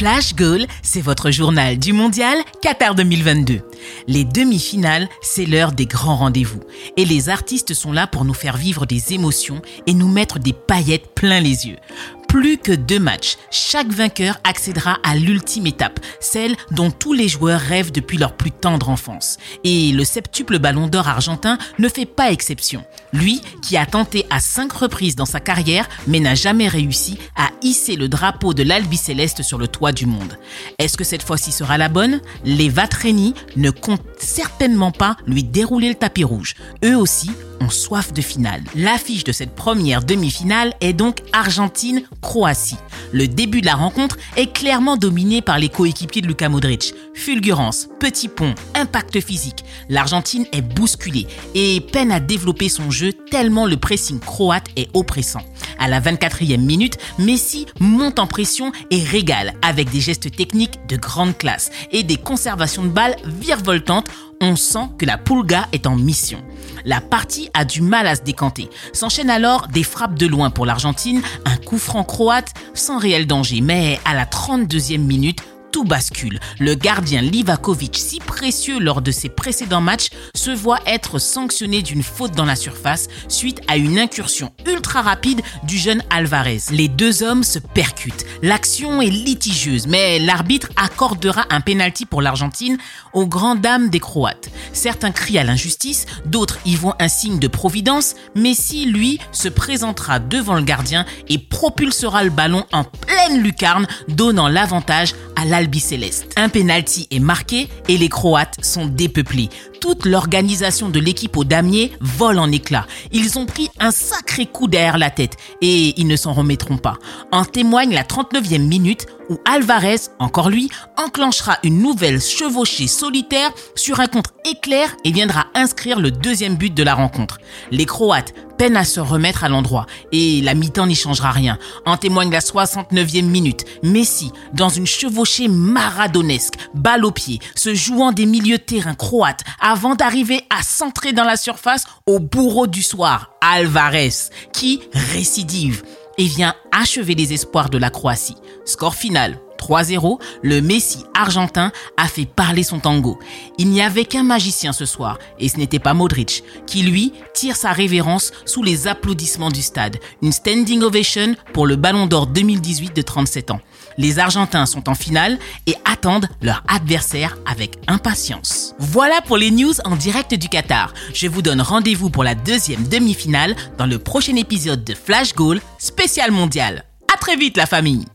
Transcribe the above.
Flash Goal, c'est votre journal du mondial Qatar 2022. Les demi-finales, c'est l'heure des grands rendez-vous. Et les artistes sont là pour nous faire vivre des émotions et nous mettre des paillettes plein les yeux plus que deux matchs. Chaque vainqueur accédera à l'ultime étape, celle dont tous les joueurs rêvent depuis leur plus tendre enfance. Et le septuple ballon d'or argentin ne fait pas exception. Lui, qui a tenté à cinq reprises dans sa carrière, mais n'a jamais réussi à hisser le drapeau de l'Albi Céleste sur le toit du monde. Est-ce que cette fois-ci sera la bonne? Les Vatreni ne comptent certainement pas lui dérouler le tapis rouge. Eux aussi ont soif de finale. L'affiche de cette première demi-finale est donc Argentine-Croatie. Le début de la rencontre est clairement dominé par les coéquipiers de Luka Modric. Fulgurance, petit pont, impact physique. L'Argentine est bousculée et peine à développer son jeu tellement le pressing croate est oppressant. À la 24e minute, Messi monte en pression et régale avec des gestes techniques de grande classe et des conservations de balles virevoltantes on sent que la Pulga est en mission. La partie a du mal à se décanter. S'enchaînent alors des frappes de loin pour l'Argentine, un coup franc croate sans réel danger. Mais à la 32e minute, tout bascule. Le gardien Livakovic, si précieux lors de ses précédents matchs, se voit être sanctionné d'une faute dans la surface suite à une incursion ultra rapide du jeune Alvarez. Les deux hommes se percutent. L'action est litigieuse, mais l'arbitre accordera un penalty pour l'Argentine aux grandes dames des Croates. Certains crient à l'injustice, d'autres y voient un signe de providence. Messi, lui, se présentera devant le gardien et propulsera le ballon en pleine lucarne, donnant l'avantage à l'Albi. Un penalty est marqué et les Croates sont dépeuplés. Toute l'organisation de l'équipe au damier vole en éclats. Ils ont pris un sacré coup derrière la tête et ils ne s'en remettront pas. En témoigne la 39e minute où Alvarez, encore lui, enclenchera une nouvelle chevauchée solitaire sur un contre éclair et viendra inscrire le deuxième but de la rencontre. Les Croates peinent à se remettre à l'endroit et la mi-temps n'y changera rien. En témoigne la 69e minute. Messi, dans une chevauchée maradonesque, balle au pied, se jouant des milieux de terrain croates avant d'arriver à centrer dans la surface au bourreau du soir, Alvarez, qui récidive et vient achever les espoirs de la Croatie. Score final 3-0, le Messi argentin a fait parler son tango. Il n'y avait qu'un magicien ce soir, et ce n'était pas Modric, qui lui tire sa révérence sous les applaudissements du stade. Une standing ovation pour le Ballon d'Or 2018 de 37 ans. Les Argentins sont en finale et attendent leur adversaire avec impatience. Voilà pour les news en direct du Qatar. Je vous donne rendez-vous pour la deuxième demi-finale dans le prochain épisode de Flash Goal spécial mondial. À très vite la famille